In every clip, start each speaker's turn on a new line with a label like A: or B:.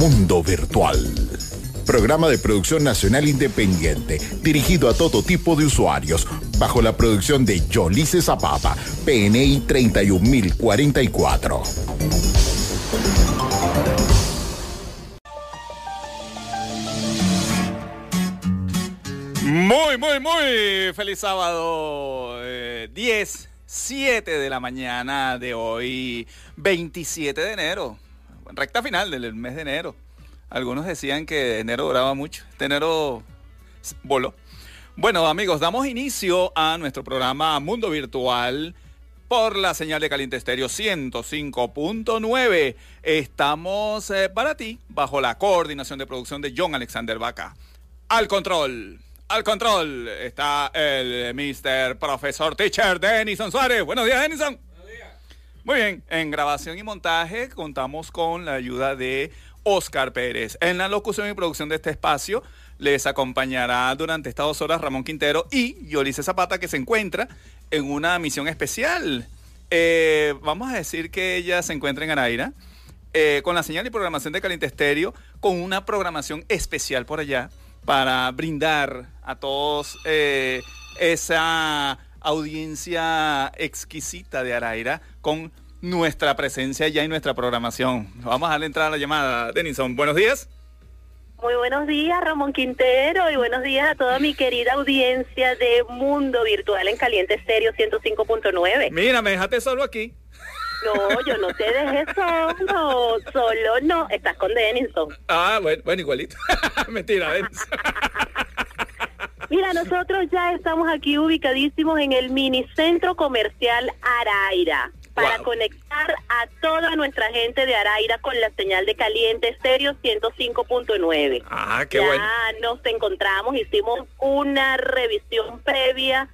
A: Mundo Virtual. Programa de producción nacional independiente, dirigido a todo tipo de usuarios, bajo la producción de Yolice Zapata, PNI 31044.
B: Muy, muy, muy feliz sábado. 10, eh, 7 de la mañana de hoy, 27 de enero. Recta final del mes de enero. Algunos decían que enero duraba mucho. Este enero voló. Bueno, amigos, damos inicio a nuestro programa Mundo Virtual por la señal de Caliente Estéreo 105.9. Estamos eh, para ti bajo la coordinación de producción de John Alexander Vaca. Al control al control está el Mr. Profesor Teacher Denison Suárez. Buenos días, Denison. Muy bien, en grabación y montaje contamos con la ayuda de Oscar Pérez. En la locución y producción de este espacio les acompañará durante estas dos horas Ramón Quintero y Yolice Zapata, que se encuentra en una misión especial. Eh, vamos a decir que ella se encuentra en Araira. Eh, con la señal y programación de Caliente Estéreo, con una programación especial por allá para brindar a todos eh, esa audiencia exquisita de Araira con nuestra presencia ya en nuestra programación. Vamos a darle entrada a la llamada. Denison, buenos días.
C: Muy buenos días, Ramón Quintero, y buenos días a toda mi querida audiencia de Mundo Virtual en Caliente Estéreo 105.9.
B: Mira, me dejaste solo aquí.
C: No, yo no te dejé solo, solo no, estás con Denison.
B: Ah, bueno, bueno igualito. Mentira, Denison.
C: Mira, nosotros ya estamos aquí ubicadísimos en el mini centro comercial Araira para conectar a toda nuestra gente de Araira con la señal de caliente estéreo 105.9.
B: Ah, qué
C: ya nos encontramos, hicimos una revisión previa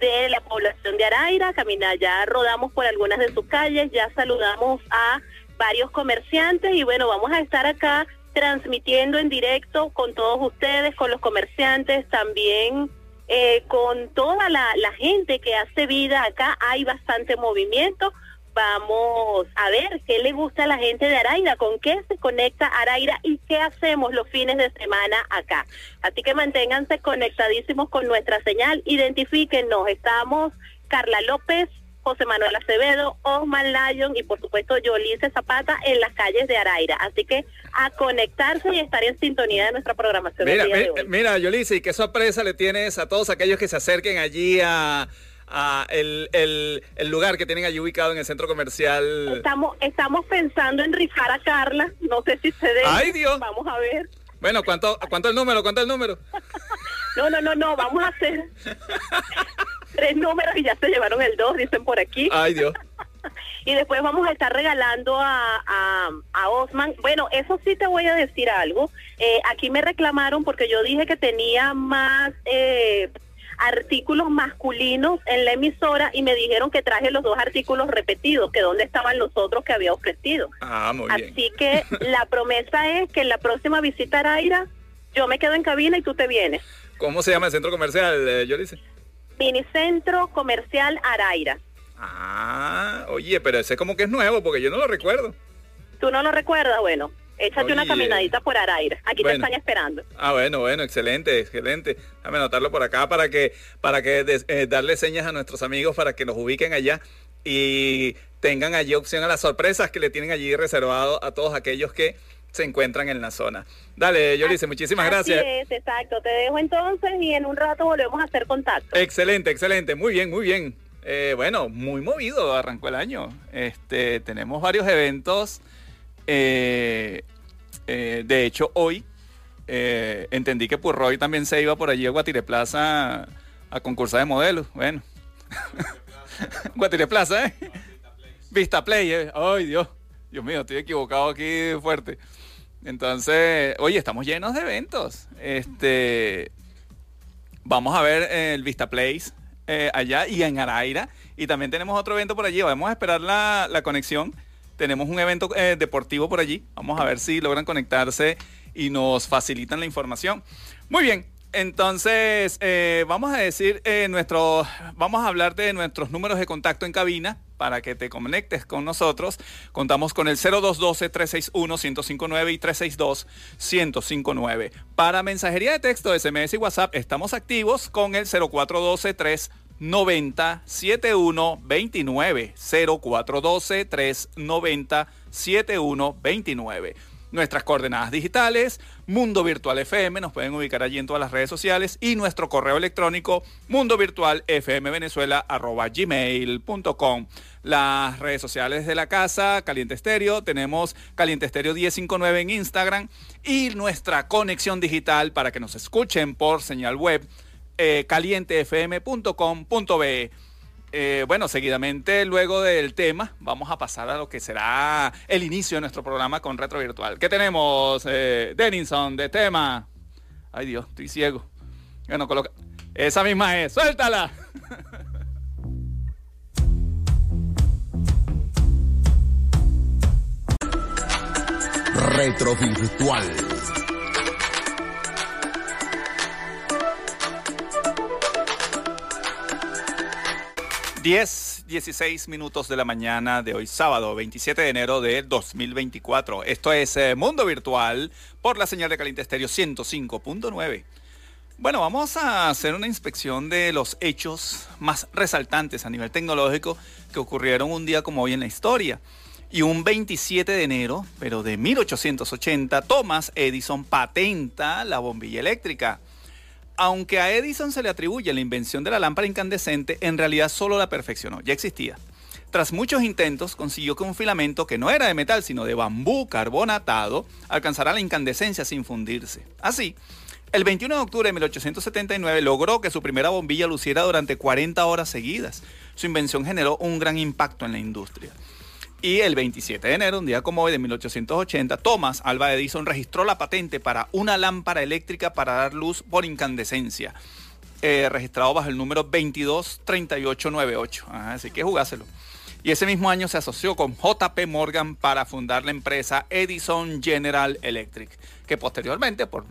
C: de la población de Araira, camina, ya rodamos por algunas de sus calles, ya saludamos a varios comerciantes y bueno, vamos a estar acá transmitiendo en directo con todos ustedes, con los comerciantes, también eh, con toda la, gente que hace vida acá. Hay bastante movimiento. Vamos a ver qué le gusta a la gente de Araira, con qué se conecta Araira y qué hacemos los fines de semana acá. Así que manténganse conectadísimos con nuestra señal, identifíquenos. Estamos Carla López, José Manuel Acevedo, Osman Lyon y por supuesto Yolice Zapata en las calles de Araira. Así que a conectarse y estar en sintonía de nuestra programación.
B: Mira, mira, Yolice, ¿y qué sorpresa le tienes a todos aquellos que se acerquen allí a, el, el, lugar que tienen allí ubicado en el centro comercial?
C: Estamos, estamos pensando en rifar a Carla, no sé si se debe.
B: ¡Ay, Dios!
C: Vamos a ver.
B: Bueno, ¿cuánto, cuánto el número? ¿Cuánto el número?
C: no, no, no, no, vamos a hacer tres números y ya se llevaron el dos, dicen por aquí.
B: Ay, Dios.
C: y después vamos a estar regalando a, a, Osman. Bueno, eso sí te voy a decir algo. Eh, aquí me reclamaron porque yo dije que tenía más eh, artículos masculinos en la emisora y me dijeron que traje los dos artículos repetidos, que dónde estaban los otros que había ofrecido.
B: Ah, muy
C: bien. Así que la promesa es que en la próxima visita a Aira, yo me quedo en cabina y tú te vienes.
B: ¿Cómo se llama el centro comercial, eh, yo dice?
C: Minicentro Comercial Araira.
B: Ah, oye, pero ese como que es nuevo porque yo no lo recuerdo.
C: ¿Tú no lo recuerdas? Bueno, échate una caminadita por Araira. Aquí te están esperando.
B: Ah, bueno, bueno, excelente, excelente. Déjame anotarlo por acá para que, para que eh, darle señas a nuestros amigos para que nos ubiquen allá y tengan allí opción a las sorpresas que le tienen allí reservado a todos aquellos que se encuentran en la zona. Dale, Yolice, muchísimas
C: Así
B: gracias.
C: Es, exacto. Te dejo entonces y en un rato volvemos a hacer contacto.
B: Excelente, excelente. Muy bien, muy bien. Eh, bueno, muy movido arrancó el año. Este, tenemos varios eventos. Eh, eh, de hecho, hoy entendí que Purroy también se iba por allí a Guatire Plaza a concursar de modelos. Bueno. Guatire Plaza, ¿eh? Vista Play, Ay, Dios. Dios mío, estoy equivocado aquí fuerte. Entonces, oye, estamos llenos de eventos. Este, vamos a ver el Vista Place eh, allá y en Araira. Y también tenemos otro evento por allí. Vamos a esperar la, conexión. Tenemos un evento eh, deportivo por allí. Vamos a ver si logran conectarse y nos facilitan la información. Muy bien, Entonces, eh, vamos a decir eh, nuestro, vamos a hablar de nuestros números de contacto en cabina para que te conectes con nosotros. Contamos con el 0212-361-1059 y 362-1059. Para mensajería de texto, SMS y WhatsApp, estamos activos con el 0412 390 7129 0412 390 7129 nuestras coordenadas digitales, Mundo Virtual FM, nos pueden ubicar allí en todas las redes sociales y nuestro correo electrónico mundo virtual gmail.com. Las redes sociales de la casa, Caliente Estéreo, tenemos Caliente Estéreo 1059 en Instagram y nuestra conexión digital para que nos escuchen por señal web eh, calientefm.com.be. Eh, bueno, seguidamente, luego del tema, vamos a pasar a lo que será el inicio de nuestro programa con Retro Virtual. ¿Qué tenemos, eh, Denison, de tema? Ay Dios, estoy ciego. Bueno, coloca. Esa misma es, suéltala.
A: Retro Virtual.
B: 10, 16 minutos de la mañana de hoy sábado, 27 de enero de 2024. Esto es eh, Mundo Virtual por la señal de Caliente Estéreo 105.9. Bueno, vamos a hacer una inspección de los hechos más resaltantes a nivel tecnológico que ocurrieron un día como hoy en la historia. Y un 27 de enero, pero de 1880, Thomas Edison patenta la bombilla eléctrica. Aunque a Edison se le atribuye la invención de la lámpara incandescente, en realidad solo la perfeccionó, ya existía. Tras muchos intentos, consiguió que un filamento que no era de metal, sino de bambú carbonatado, alcanzara la incandescencia sin fundirse. Así, el 21 de octubre de 1879 logró que su primera bombilla luciera durante 40 horas seguidas. Su invención generó un gran impacto en la industria. Y el 27 de enero, un día como hoy de 1880, Thomas Alva Edison registró la patente para una lámpara eléctrica para dar luz por incandescencia, eh, registrado bajo el número 223898. así que jugáselo. Y ese mismo año se asoció con JP Morgan para fundar la empresa Edison General Electric, que posteriormente, por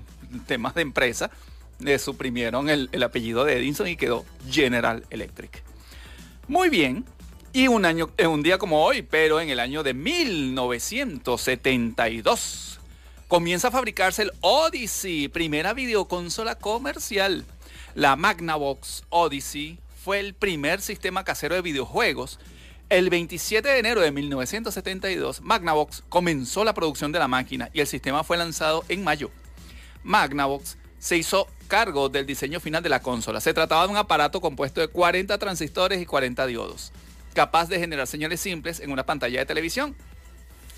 B: temas de empresa, le suprimieron el apellido de Edison y quedó General Electric. Muy bien, y un año, eh, un día como hoy, pero en el año de 1972, comienza a fabricarse el Odyssey, primera videoconsola comercial. La Magnavox Odyssey fue el primer sistema casero de videojuegos. El 27 de enero de 1972, Magnavox comenzó la producción de la máquina y el sistema fue lanzado en mayo. Magnavox se hizo cargo del diseño final de la consola. Se trataba de un aparato compuesto de 40 transistores y 40 diodos capaz de generar señales simples en una pantalla de televisión.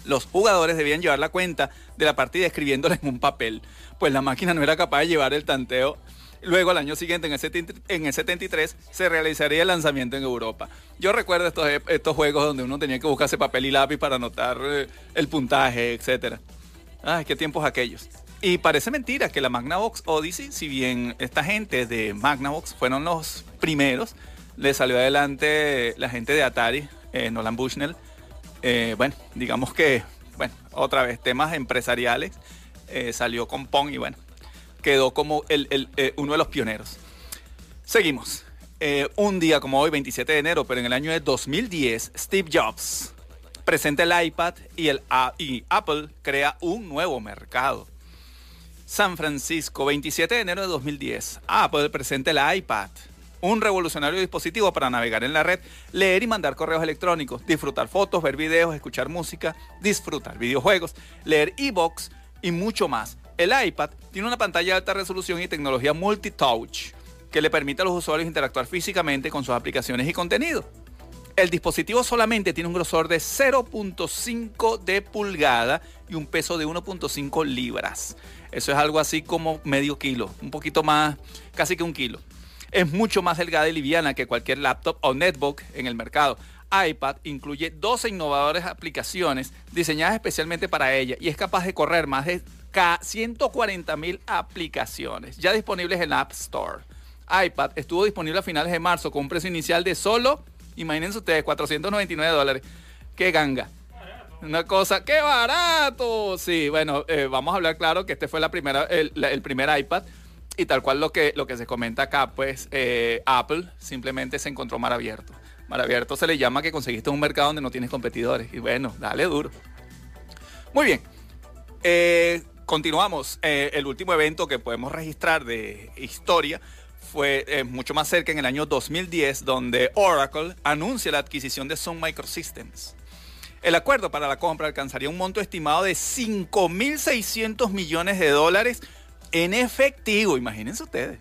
B: Los jugadores debían llevar la cuenta de la partida escribiéndola en un papel, pues la máquina no era capaz de llevar el tanteo. Luego, al año siguiente, en el, 73, se realizaría el lanzamiento en Europa. Yo recuerdo estos, estos juegos donde uno tenía que buscarse papel y lápiz para anotar eh, el puntaje, etc. Ay, qué tiempos aquellos. Y parece mentira que la Magnavox Odyssey, si bien esta gente de Magnavox fueron los primeros, le salió adelante la gente de Atari, eh, Nolan Bushnell. Eh, bueno, digamos que, bueno, otra vez, temas empresariales. Eh, salió con Pong y bueno, quedó como uno de los pioneros. Seguimos. un día como hoy, 27 de enero, pero en el año de 2010, Steve Jobs presenta el iPad y, y Apple crea un nuevo mercado. San Francisco, 27 de enero de 2010, Apple presenta el iPad un revolucionario dispositivo para navegar en la red, leer y mandar correos electrónicos, disfrutar fotos, ver videos, escuchar música, disfrutar videojuegos, leer e-books y mucho más. El iPad tiene una pantalla de alta resolución y tecnología multi-touch que le permite a los usuarios interactuar físicamente con sus aplicaciones y contenido. El dispositivo solamente tiene un grosor de 0.5 de pulgada y un peso de 1.5 libras. Eso es algo así como medio kilo, un poquito más, casi que un kilo es mucho más delgada y liviana que cualquier laptop o netbook en el mercado. iPad incluye 12 innovadoras aplicaciones diseñadas especialmente para ella y es capaz de correr más de 140 mil aplicaciones ya disponibles en App Store. iPad estuvo disponible a finales de marzo con un precio inicial de solo, imagínense ustedes, 499 dólares. ¡Qué ganga! Una cosa, ¡qué barato! Sí, bueno, eh, vamos a hablar claro que este fue la primera, el primer iPad Y tal cual lo que, lo que se comenta acá, pues eh, Apple simplemente se encontró mar abierto. Mar abierto se le llama que conseguiste un mercado donde no tienes competidores. Y bueno, dale duro. Muy bien. Eh, continuamos. Eh, el último evento que podemos registrar de historia fue mucho más cerca en el año 2010, donde Oracle anuncia la adquisición de Sun Microsystems. El acuerdo para la compra alcanzaría un monto estimado de 5.600 millones de dólares en efectivo, imagínense ustedes.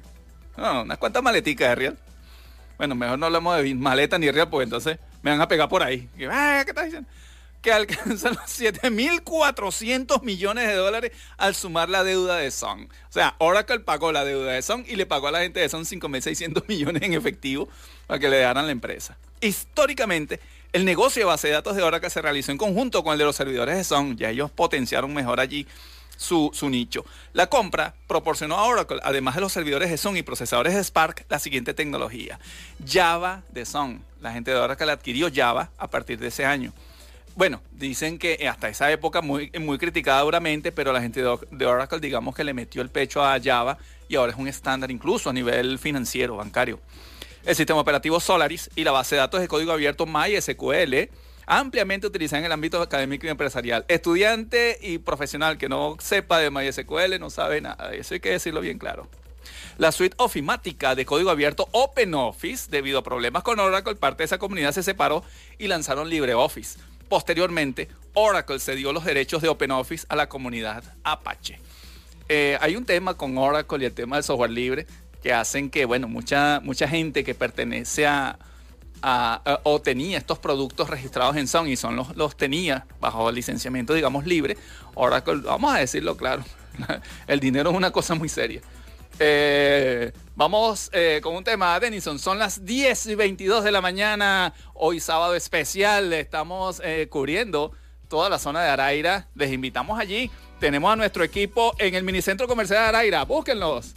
B: Unas cuantas maleticas de real. Bueno, mejor no hablamos de maleta ni real, porque entonces me van a pegar por ahí. Ah, ¿Qué estás diciendo? Que alcanzan los 7.400 millones de dólares al sumar la deuda de Sun. O sea, Oracle pagó la deuda de Sun y le pagó a la gente de Sun 5.600 millones en efectivo para que le daran la empresa. Históricamente, el negocio de base de datos de Oracle se realizó en conjunto con el de los servidores de Sun. Ya ellos potenciaron mejor allí su, nicho. La compra proporcionó a Oracle, además de los servidores de Sun y procesadores de Spark, la siguiente tecnología. Java de Sun. La gente de Oracle adquirió Java a partir de ese año. Bueno, dicen que hasta esa época muy, muy criticada duramente, pero la gente de Oracle digamos que le metió el pecho a Java y ahora es un estándar incluso a nivel financiero, bancario. El sistema operativo Solaris y la base de datos de código abierto MySQL ampliamente utilizada en el ámbito académico y empresarial. Estudiante y profesional que no sepa de MySQL no sabe nada. Eso hay que decirlo bien claro. La suite ofimática de código abierto OpenOffice, debido a problemas con Oracle, parte de esa comunidad se separó y lanzaron LibreOffice. Posteriormente, Oracle cedió los derechos de OpenOffice a la comunidad Apache. Eh, hay un tema con Oracle y el tema del software libre que hacen que, bueno, mucha, mucha gente que pertenece a, o tenía estos productos registrados en Sun y son los, los tenía bajo licenciamiento, digamos, libre. Oracle, vamos a decirlo claro, el dinero es una cosa muy seria. Eh, vamos eh, con un tema, Denison. Son las 10 y 22 de la mañana. Hoy sábado especial. Estamos eh, cubriendo toda la zona de Araira. Les invitamos allí. Tenemos a nuestro equipo en el minicentro comercial de Araira. Búsquenlos.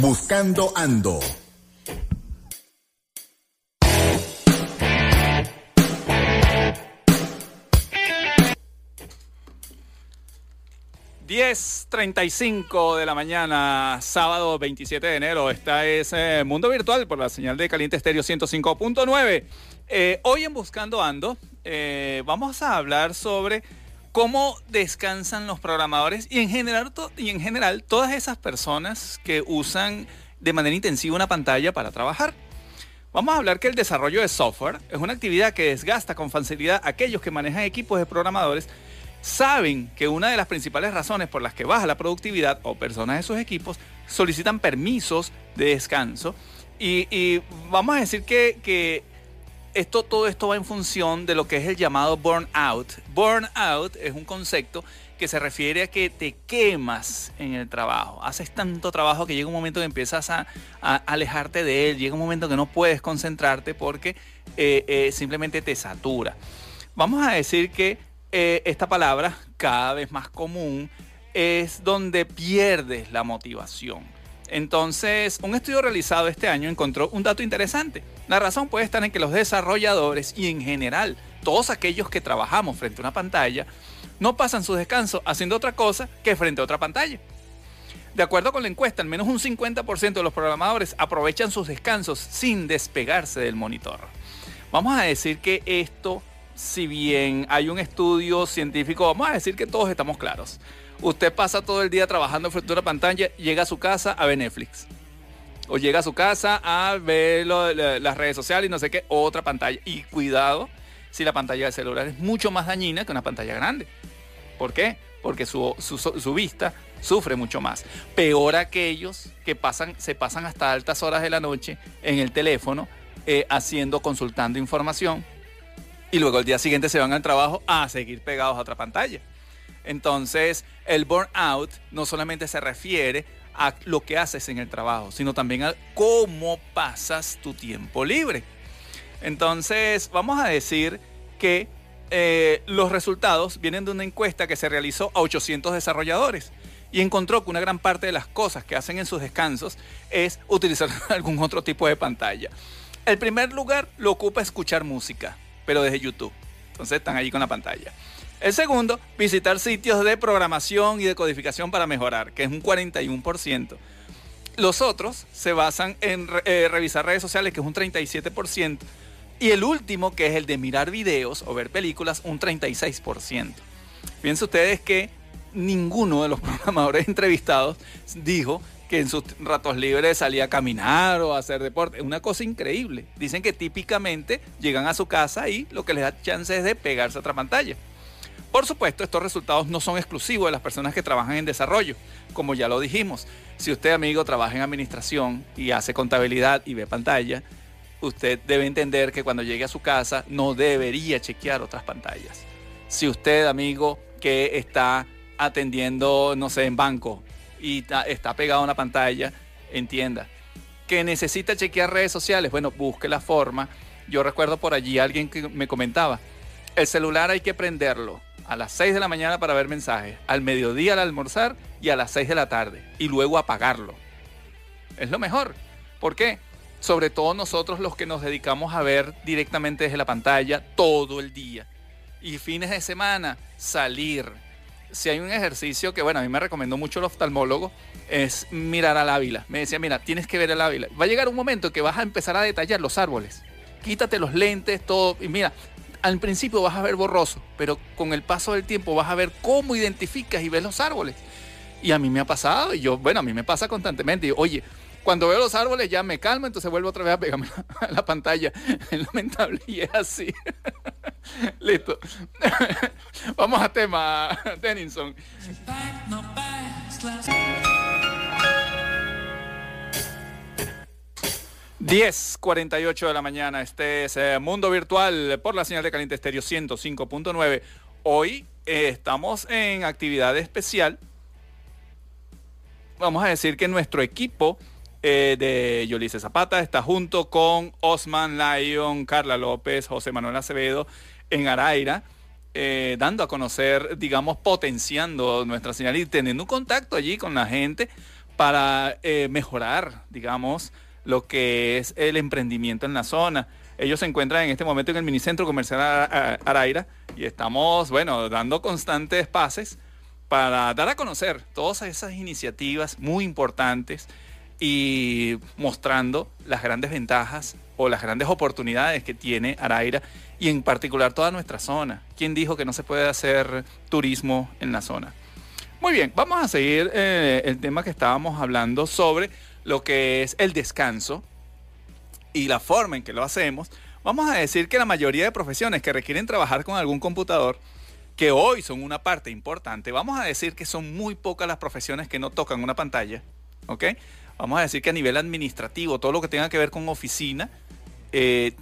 A: Buscando Ando.
B: ...10.35 de la mañana, sábado 27 de enero. Esta es eh, Mundo Virtual por la señal de Caliente Estéreo 105.9. Eh, hoy en Buscando Ando eh, vamos a hablar sobre cómo descansan los programadores y en general, y en general todas esas personas que usan de manera intensiva una pantalla para trabajar. Vamos a hablar que el desarrollo de software es una actividad que desgasta con facilidad a aquellos que manejan equipos de programadores. Saben que una de las principales razones por las que baja la productividad o personas de sus equipos solicitan permisos de descanso. Y, vamos a decir que, que esto, todo esto va en función de lo que es el llamado burnout. Burnout es un concepto que se refiere a que te quemas en el trabajo. Haces tanto trabajo que llega un momento que empiezas a, alejarte de él, llega un momento que no puedes concentrarte porque eh, eh, simplemente te satura. Vamos a decir que eh, esta palabra, cada vez más común, es donde pierdes la motivación. Entonces, un estudio realizado este año encontró un dato interesante. La razón puede estar en que los desarrolladores y en general todos aquellos que trabajamos frente a una pantalla no pasan su descanso haciendo otra cosa que frente a otra pantalla. De acuerdo con la encuesta, al menos un 50% de los programadores aprovechan sus descansos sin despegarse del monitor. Vamos a decir que esto, si bien hay un estudio científico, vamos a decir que todos estamos claros. Usted pasa todo el día trabajando frente a una pantalla, llega a su casa a ver Netflix. O llega a su casa a ver las redes sociales y no sé qué, otra pantalla. Y cuidado si la pantalla del celular es mucho más dañina que una pantalla grande. ¿Por qué? Porque su, vista sufre mucho más. Peor aquellos que pasan, se pasan hasta altas horas de la noche en el teléfono eh, haciendo, consultando información y luego el día siguiente se van al trabajo a seguir pegados a otra pantalla. Entonces, el burnout no solamente se refiere a lo que haces en el trabajo, sino también a cómo pasas tu tiempo libre. Entonces, vamos a decir que eh, los resultados vienen de una encuesta que se realizó a 800 desarrolladores y encontró que una gran parte de las cosas que hacen en sus descansos es utilizar algún otro tipo de pantalla. El primer lugar lo ocupa escuchar música, pero desde YouTube. Entonces están allí con la pantalla. El segundo, visitar sitios de programación y de codificación para mejorar, que es un 41%. Los otros se basan en eh, revisar redes sociales, que es un 37%. Y el último, que es el de mirar videos o ver películas, un 36%. Fíjense ustedes que ninguno de los programadores entrevistados dijo que en sus ratos libres salía a caminar o a hacer deporte. Una cosa increíble. Dicen que típicamente llegan a su casa y lo que les da chance es de pegarse a otra pantalla. Por supuesto, estos resultados no son exclusivos de las personas que trabajan en desarrollo, como ya lo dijimos. Si usted, amigo, trabaja en administración y hace contabilidad y ve pantalla, usted debe entender que cuando llegue a su casa no debería chequear otras pantallas. Si usted, amigo, que está atendiendo, no sé, en banco y está pegado a una pantalla, entienda que necesita chequear redes sociales, bueno, busque la forma. Yo recuerdo por allí alguien que me comentaba, el celular hay que prenderlo a las 6 de la mañana para ver mensajes, al mediodía al almorzar y a las 6 de la tarde y luego apagarlo. Es lo mejor. ¿Por qué? Sobre todo nosotros los que nos dedicamos a ver directamente desde la pantalla todo el día. Y fines de semana, salir. Si hay un ejercicio que, bueno, a mí me recomendó mucho el oftalmólogo, es mirar al ávila. Me decía, mira, tienes que ver el ávila. Va a llegar un momento que vas a empezar a detallar los árboles. Quítate los lentes, todo. Y mira, al principio vas a ver borroso, pero con el paso del tiempo vas a ver cómo identificas y ves los árboles. Y a mí me ha pasado, y yo, bueno, a mí me pasa constantemente. Y, oye, cuando veo los árboles ya me calmo, entonces vuelvo otra vez a pegarme a la pantalla. Es lamentable y es así. Listo. Vamos a tema, Denison. 10.48 de la mañana, este es eh, Mundo Virtual por la señal de Caliente Estéreo 105.9. Hoy eh, estamos en actividad especial. Vamos a decir que nuestro equipo eh, de Yolice Zapata está junto con Osman Lyon, Carla López, José Manuel Acevedo en Araira. dando a conocer, digamos, potenciando nuestra señal y teniendo un contacto allí con la gente para mejorar, digamos, lo que es el emprendimiento en la zona. Ellos se encuentran en este momento en el minicentro comercial Araira y estamos, bueno, dando constantes pases para dar a conocer todas esas iniciativas muy importantes y mostrando las grandes ventajas o las grandes oportunidades que tiene Araira y en particular toda nuestra zona. ¿Quién dijo que no se puede hacer turismo en la zona? Muy bien, vamos a seguir eh, el tema que estábamos hablando sobre lo que es el descanso y la forma en que lo hacemos, vamos a decir que la mayoría de profesiones que requieren trabajar con algún computador, que hoy son una parte importante, vamos a decir que son muy pocas las profesiones que no tocan una pantalla, ¿ok? Vamos a decir que a nivel administrativo, todo lo que tenga que ver con oficina, eh,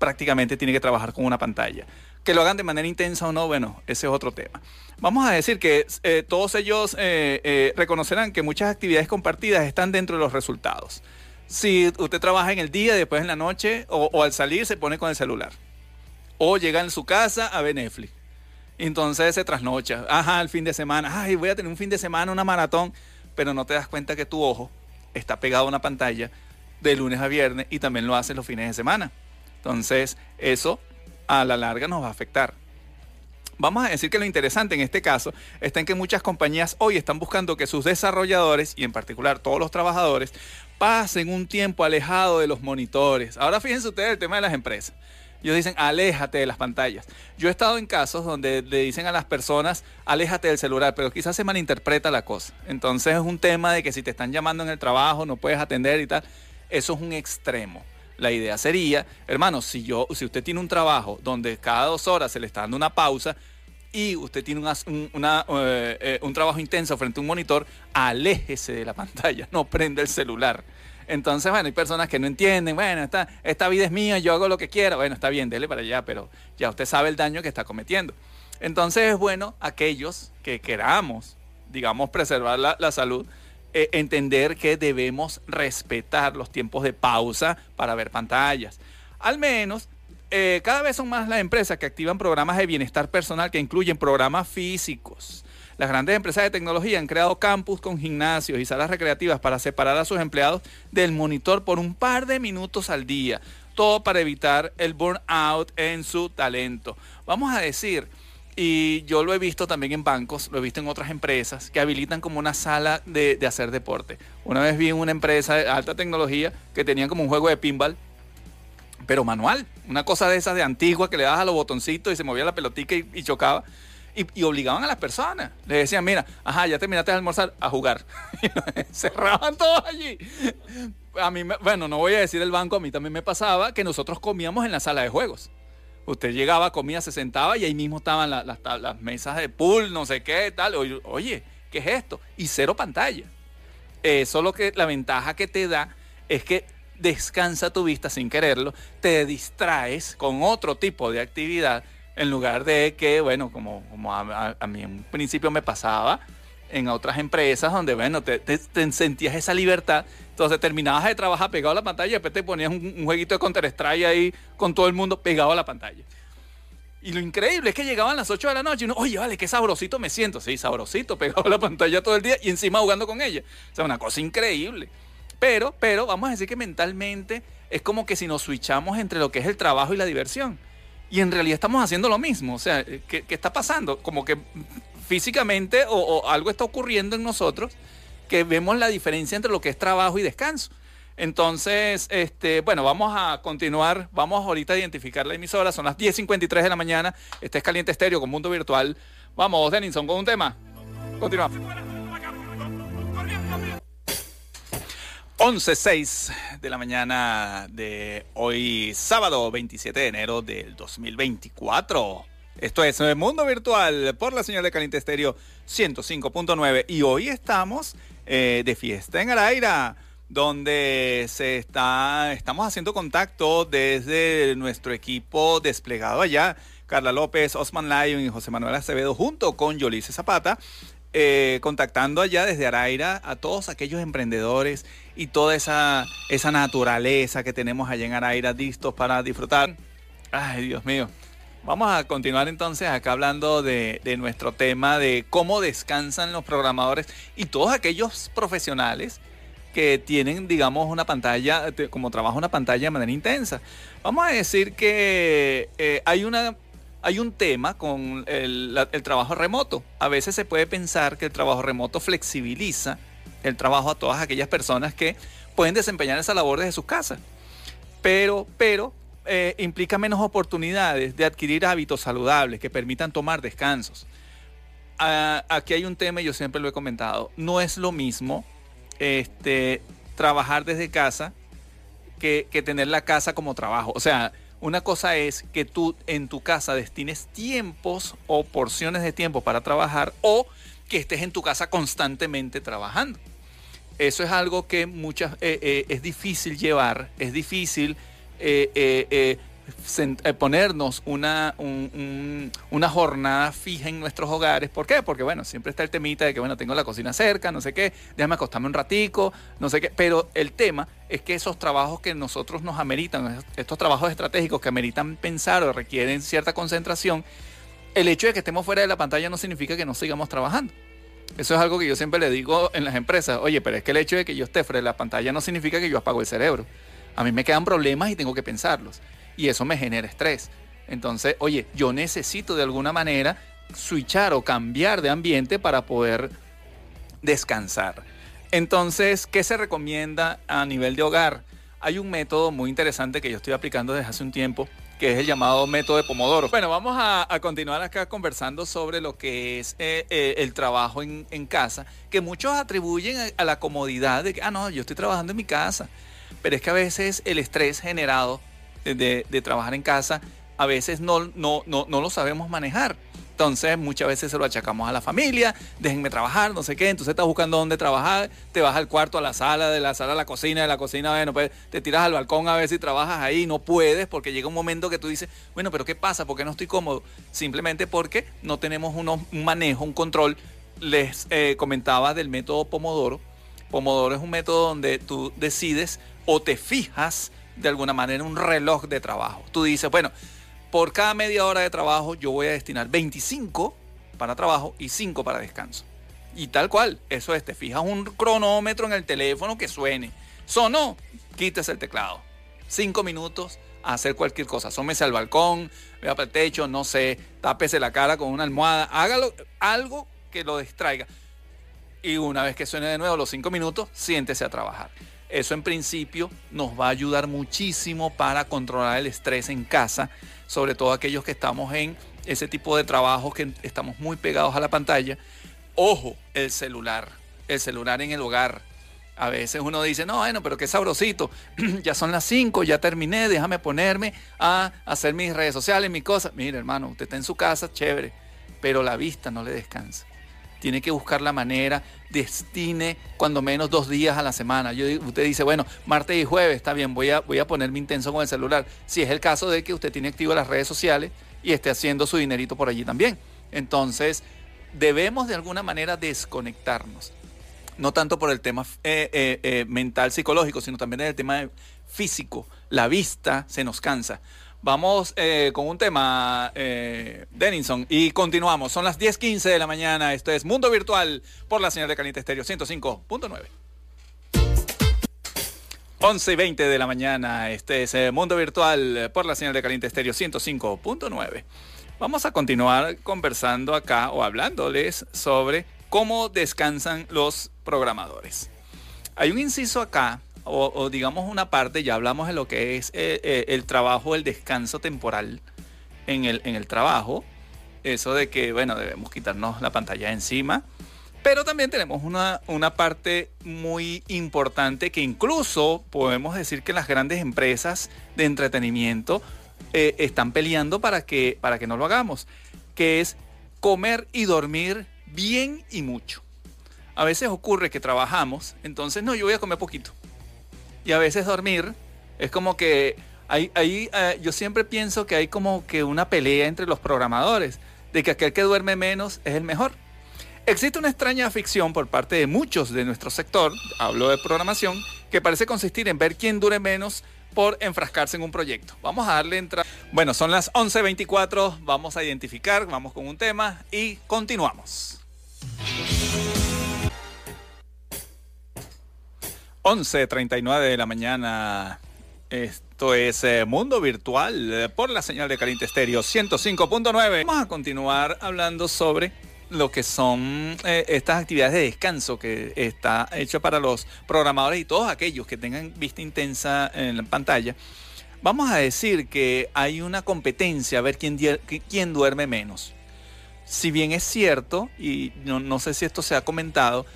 B: prácticamente tiene que trabajar con una pantalla. Que lo hagan de manera intensa o no, bueno, ese es otro tema. Vamos a decir que eh, todos ellos eh, eh, reconocerán que muchas actividades compartidas están dentro de los resultados. Si usted trabaja en el día, después en la noche o, al salir se pone con el celular. O llega en su casa a ver Netflix. Entonces se trasnocha. Ajá, el fin de semana. Ay, voy a tener un fin de semana, una maratón. Pero no te das cuenta que tu ojo está pegado a una pantalla de lunes a viernes y también lo hace los fines de semana. Entonces, eso a la larga nos va a afectar. Vamos a decir que lo interesante en este caso está en que muchas compañías hoy están buscando que sus desarrolladores y en particular todos los trabajadores pasen un tiempo alejado de los monitores. Ahora fíjense ustedes el tema de las empresas. Ellos dicen, aléjate de las pantallas. Yo he estado en casos donde le dicen a las personas, aléjate del celular, pero quizás se malinterpreta la cosa. Entonces es un tema de que si te están llamando en el trabajo, no puedes atender y tal. Eso es un extremo. La idea sería, hermano, si yo, si usted tiene un trabajo donde cada dos horas se le está dando una pausa y usted tiene una, eh, eh, un trabajo intenso frente a un monitor, aléjese de la pantalla, no prenda el celular. Entonces, bueno, hay personas que no entienden, bueno, esta, esta vida es mía, yo hago lo que quiera. Bueno, está bien, dele para allá, pero ya usted sabe el daño que está cometiendo. Entonces es bueno aquellos que queramos, digamos, preservar la, la salud, eh, entender que debemos respetar los tiempos de pausa para ver pantallas. Al menos, eh, cada vez son más las empresas que activan programas de bienestar personal que incluyen programas físicos. Las grandes empresas de tecnología han creado campus con gimnasios y salas recreativas para separar a sus empleados del monitor por un par de minutos al día. Todo para evitar el burnout en su talento. Vamos a decir Y yo lo he visto también en bancos, lo he visto en otras empresas que habilitan como una sala de, de hacer deporte. Una vez vi una empresa de alta tecnología que tenían como un juego de pinball pero manual. Una cosa de esas de antigua que le das a los botoncitos y se movía la pelotica y, chocaba. Y, obligaban a las personas. Le decían, mira, ajá, ya terminaste de almorzar, a jugar. Cerraban todos allí. A mí, bueno, no voy a decir el banco, a mí también me pasaba que nosotros comíamos en la sala de juegos. Usted llegaba, comía, se sentaba y ahí mismo estaban las, mesas de pool, no sé qué, tal. Oye, ¿qué es esto? Y cero pantalla. Eso lo que la ventaja que te da es que descansa tu vista sin quererlo, te distraes con otro tipo de actividad en lugar de que, bueno, como, a, mí en principio me pasaba en otras empresas donde, bueno, te, sentías esa libertad. Entonces terminabas de trabajar pegado a la pantalla y después te ponías un, jueguito de Counter-Strike ahí con todo el mundo pegado a la pantalla. Y lo increíble es que llegaban las 8 de la noche y uno, oye, vale, qué sabrosito me siento. Sí, sabrosito, pegado a la pantalla todo el día y encima jugando con ella. O sea, una cosa increíble. Pero, pero vamos a decir que mentalmente es como que si nos switchamos entre lo que es el trabajo y la diversión. Y en realidad estamos haciendo lo mismo. O sea, ¿qué, está pasando? Como que físicamente o, algo está ocurriendo en nosotros que vemos la diferencia entre lo que es trabajo y descanso. Entonces, este, bueno, vamos a continuar. Vamos ahorita a identificar la emisora. Son las 10.53 de la mañana. Este es Caliente Estéreo con Mundo Virtual. Vamos, Denison, con un tema. Continuamos. 11.06 de la mañana de hoy, sábado 27 de enero del 2024. Esto es el Mundo Virtual por la señal de Caliente Estéreo 105.9 y hoy estamos eh, de fiesta en Araira, donde se está, estamos haciendo contacto desde nuestro equipo desplegado allá, Carla López, Osman Lyon y José Manuel Acevedo, junto con Yolice Zapata, eh, contactando allá desde Araira a todos aquellos emprendedores y toda esa, esa naturaleza que tenemos allá en Araira listos para disfrutar. Ay, Dios mío. Vamos a continuar entonces acá hablando de, de, nuestro tema de cómo descansan los programadores y todos aquellos profesionales que tienen, digamos, una pantalla, como trabajo una pantalla de manera intensa. Vamos a decir que eh, hay una hay un tema con el, trabajo remoto. A veces se puede pensar que el trabajo remoto flexibiliza el trabajo a todas aquellas personas que pueden desempeñar esa labor desde sus casas. Pero, pero eh, implica menos oportunidades de adquirir hábitos saludables que permitan tomar descansos. Ah, aquí hay un tema, y yo siempre lo he comentado, no es lo mismo este, trabajar desde casa que, tener la casa como trabajo. O sea, una cosa es que tú en tu casa destines tiempos o porciones de tiempo para trabajar o que estés en tu casa constantemente trabajando. Eso es algo que muchas eh, eh, es difícil llevar, es difícil eh, eh, ponernos una, una jornada fija en nuestros hogares. ¿Por qué? Porque, bueno, siempre está el temita de que, bueno, tengo la cocina cerca, no sé qué, déjame acostarme un ratico, no sé qué. Pero el tema es que esos trabajos que nosotros nos ameritan, estos trabajos estratégicos que ameritan pensar o requieren cierta concentración, el hecho de que estemos fuera de la pantalla no significa que no sigamos trabajando. Eso es algo que yo siempre le digo en las empresas. Oye, pero es que el hecho de que yo esté fuera de la pantalla no significa que yo apago el cerebro. A mí me quedan problemas y tengo que pensarlos y eso me genera estrés. Entonces, oye, yo necesito de alguna manera switchar o cambiar de ambiente para poder descansar. Entonces, ¿qué se recomienda a nivel de hogar? Hay un método muy interesante que yo estoy aplicando desde hace un tiempo, que es el llamado método de Pomodoro. Bueno, vamos a, continuar acá conversando sobre lo que es eh, eh, el trabajo en, casa, que muchos atribuyen a, la comodidad de que, ah, no, yo estoy trabajando en mi casa. Pero es que a veces el estrés generado de, trabajar en casa, a veces no, no, no, no lo sabemos manejar. Entonces muchas veces se lo achacamos a la familia, déjenme trabajar, no sé qué, entonces estás buscando dónde trabajar, te vas al cuarto, a la sala, de la sala a la cocina, de la cocina, bueno, pues te tiras al balcón a ver si trabajas ahí, no puedes porque llega un momento que tú dices, bueno, pero ¿qué pasa? ¿Por qué no estoy cómodo? Simplemente porque no tenemos un manejo, un control. Les eh, comentaba del método Pomodoro. Pomodoro es un método donde tú decides o te fijas de alguna manera un reloj de trabajo. Tú dices, bueno, por cada media hora de trabajo yo voy a destinar 25 para trabajo y 5 para descanso. Y tal cual, eso es, te fijas un cronómetro en el teléfono que suene. Sonó, quites el teclado. 5 minutos a hacer cualquier cosa. Asómese al balcón, vea para el techo, no sé, tápese la cara con una almohada, hágalo algo que lo distraiga. Y una vez que suene de nuevo los cinco minutos, siéntese a trabajar. Eso en principio nos va a ayudar muchísimo para controlar el estrés en casa, sobre todo aquellos que estamos en ese tipo de trabajo que estamos muy pegados a la pantalla. Ojo, el celular, el celular en el hogar. A veces uno dice, no, bueno, pero qué sabrosito, ya son las 5, ya terminé, déjame ponerme a hacer mis redes sociales, mis cosas. Mire, hermano, usted está en su casa, chévere, pero la vista no le descansa tiene que buscar la manera, destine cuando menos dos días a la semana. Yo, usted dice, bueno, martes y jueves, está bien, voy a, voy a ponerme intenso con el celular. Si es el caso de que usted tiene activo las redes sociales y esté haciendo su dinerito por allí también. Entonces, debemos de alguna manera desconectarnos. No tanto por el tema eh, eh, eh, mental, psicológico, sino también el tema físico. La vista se nos cansa. Vamos eh, con un tema, eh, Denison, y continuamos. Son las 10.15 de la mañana. Esto es Mundo Virtual por la señal de Caliente Estéreo 105.9. 11 y 20 de la mañana. Este es eh, Mundo Virtual por la señal de Caliente Estéreo 105.9. Vamos a continuar conversando acá o hablándoles sobre cómo descansan los programadores. Hay un inciso acá o, digamos una parte, ya hablamos de lo que es eh, eh, el trabajo, el descanso temporal en el, en el trabajo. Eso de que, bueno, debemos quitarnos la pantalla encima. Pero también tenemos una, una, parte muy importante que incluso podemos decir que las grandes empresas de entretenimiento eh, están peleando para que, para que no lo hagamos, que es comer y dormir bien y mucho. A veces ocurre que trabajamos, entonces no, yo voy a comer poquito y a veces dormir es como que hay, eh, yo siempre pienso que hay como que una pelea entre los programadores, de que aquel que duerme menos es el mejor. Existe una extraña ficción por parte de muchos de nuestro sector, hablo de programación, que parece consistir en ver quién dure menos por enfrascarse en un proyecto. Vamos a darle entrada. Bueno, son las 11.24, vamos a identificar, vamos con un tema y continuamos. 11.39 de la mañana. Esto es eh, Mundo Virtual eh, por la señal de Caliente Estéreo 105.9. Vamos a continuar hablando sobre lo que son eh, estas actividades de descanso que está hecho para los programadores y todos aquellos que tengan vista intensa en la pantalla. Vamos a decir que hay una competencia a ver quién, quién duerme menos. Si bien es cierto, y no, no sé si esto se ha comentado,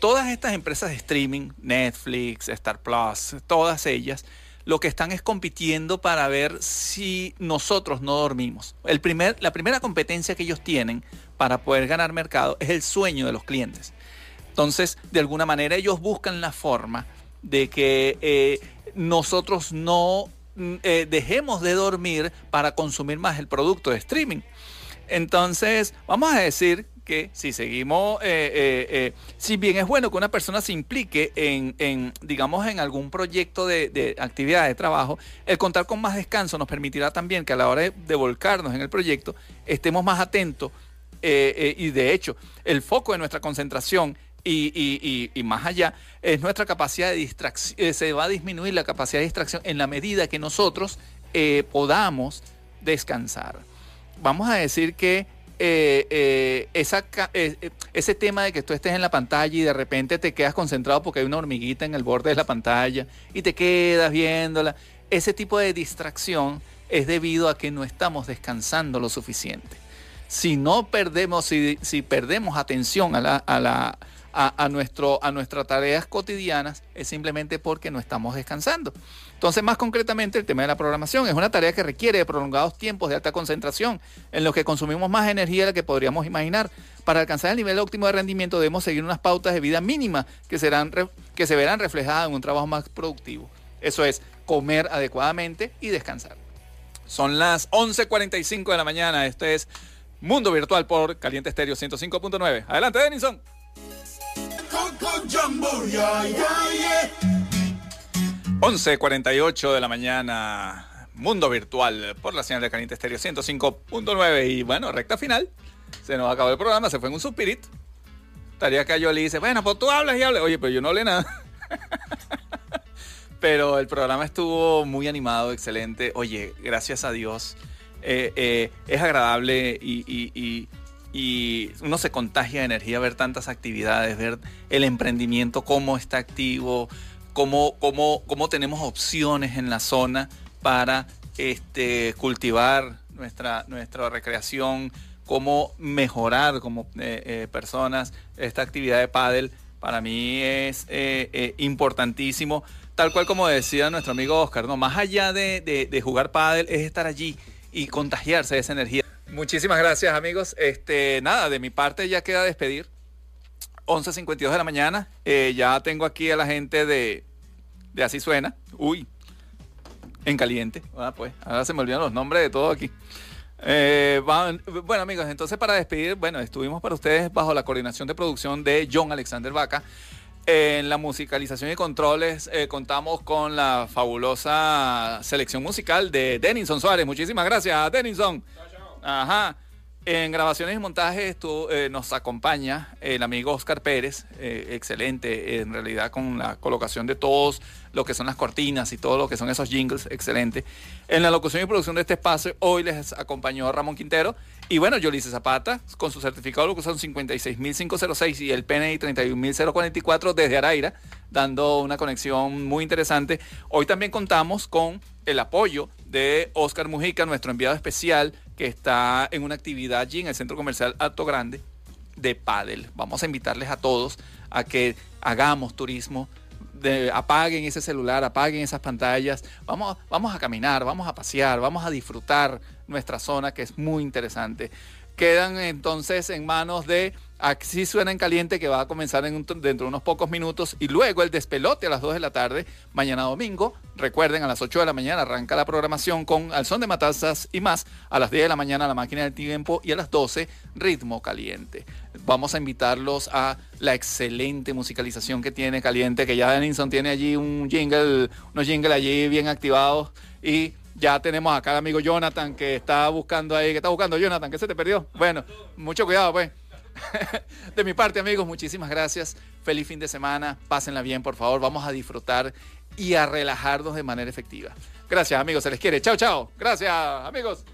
B: todas estas empresas de streaming, Netflix, Star Plus, todas ellas, lo que están es compitiendo para ver si nosotros no dormimos. El primer, la primera competencia que ellos tienen para poder ganar mercado es el sueño de los clientes. Entonces, de alguna manera ellos buscan la forma de que eh, nosotros no mm, eh, dejemos de dormir para consumir más el producto de streaming. Entonces, vamos a decir que si seguimos, eh, eh, eh, si bien es bueno que una persona se implique en, digamos, en algún proyecto de, actividad de trabajo, el contar con más descanso nos permitirá también que a la hora de, volcarnos en el proyecto estemos más atentos y de hecho el foco de nuestra concentración y, más allá, es nuestra capacidad de distracción, se va a disminuir la capacidad de distracción en la medida que nosotros podamos descansar. Vamos a decir que eh, eh, eh, ese tema de que tú estés en la pantalla y de repente te quedas concentrado porque hay una hormiguita en el borde de la pantalla y te quedas viéndola, ese tipo de distracción es debido a que no estamos descansando lo suficiente. Si no perdemos, si, si perdemos atención a, a, nuestro, a nuestras tareas cotidianas, es simplemente porque no estamos descansando. Entonces, más concretamente, el tema de la programación es una tarea que requiere de prolongados tiempos de alta concentración, en los que consumimos más energía de la que podríamos imaginar. Para alcanzar el nivel óptimo de rendimiento debemos seguir unas pautas de vida mínimas que, serán, que se verán reflejadas en un trabajo más productivo. Eso es comer adecuadamente y descansar. Son las 11.45 de la mañana. Este es Mundo Virtual por Caliente Estéreo 105.9. Adelante, Denison. 11.48 de la mañana, mundo virtual por la señal de Caliente Estéreo 105.9 y bueno, recta final. Se nos acabó el programa, se fue en un suspirito. Estaría acá yo le dice, bueno, pues tú hablas y hablas. Oye, pero yo no hablé nada. Pero el programa estuvo muy animado, excelente. Oye, gracias a Dios. Eh, eh, es agradable y, uno se contagia de energía ver tantas actividades, ver el emprendimiento, cómo está activo, cómo, cómo, cómo tenemos opciones en la zona para este, cultivar nuestra, nuestra recreación, cómo mejorar como eh, personas esta actividad de pádel. Para mí es importantísimo tal cual como decía nuestro amigo Oscar, no, más allá de, jugar pádel es estar allí y contagiarse de esa energía. Muchísimas gracias amigos. Este, nada, de mi parte ya queda despedir. 11.52 de la mañana. Eh, ya tengo aquí a la gente de, de Así Suena. Uy, en caliente. Ah, pues, ahora se me olvidan los nombres de todo aquí. Eh, bueno amigos, entonces para despedir, bueno, estuvimos para ustedes bajo la coordinación de producción de John Alexander Vaca. En la musicalización y controles eh, contamos con la fabulosa selección musical de Denison Suárez. Muchísimas gracias, Denison. Ajá. En grabaciones y montajes eh, nos acompaña el amigo Oscar Pérez, excelente en realidad con la colocación de todos lo que son las cortinas y todo lo que son esos jingles, excelente. En la locución y producción de este espacio hoy les acompañó Ramón Quintero y bueno, Yolice Zapata con su certificado de locución 56506 y el PNI 31044 desde Araira, dando una conexión muy interesante. Hoy también contamos con el apoyo de Oscar Mujica, nuestro enviado especial que está en una actividad allí en el Centro Comercial Alto Grande de Padel. Vamos a invitarles a todos a que hagamos turismo. Apaguen ese celular, apaguen esas pantallas, vamos, vamos a caminar, vamos a pasear, vamos a disfrutar nuestra zona que es muy interesante. Quedan entonces en manos de Así suena en caliente que va a comenzar dentro de unos pocos minutos y luego el despelote a las 2 de la tarde, mañana domingo. Recuerden, a las 8 de la mañana arranca la programación con Al son de Matanzas y más. A las 10 de la mañana La Máquina del Tiempo y a las 12 Ritmo Caliente. Vamos a invitarlos a la excelente musicalización que tiene Caliente, que ya Denison tiene allí un jingle, unos jingles allí bien activados y ya tenemos acá al amigo Jonathan que está buscando ahí, que está buscando Jonathan, que se te perdió. Bueno, mucho cuidado pues. de mi parte, amigos, muchísimas gracias. Feliz fin de semana. Pásenla bien, por favor. Vamos a disfrutar y a relajarnos de manera efectiva. Gracias, amigos. Se les quiere. Chao, chao. Gracias, amigos.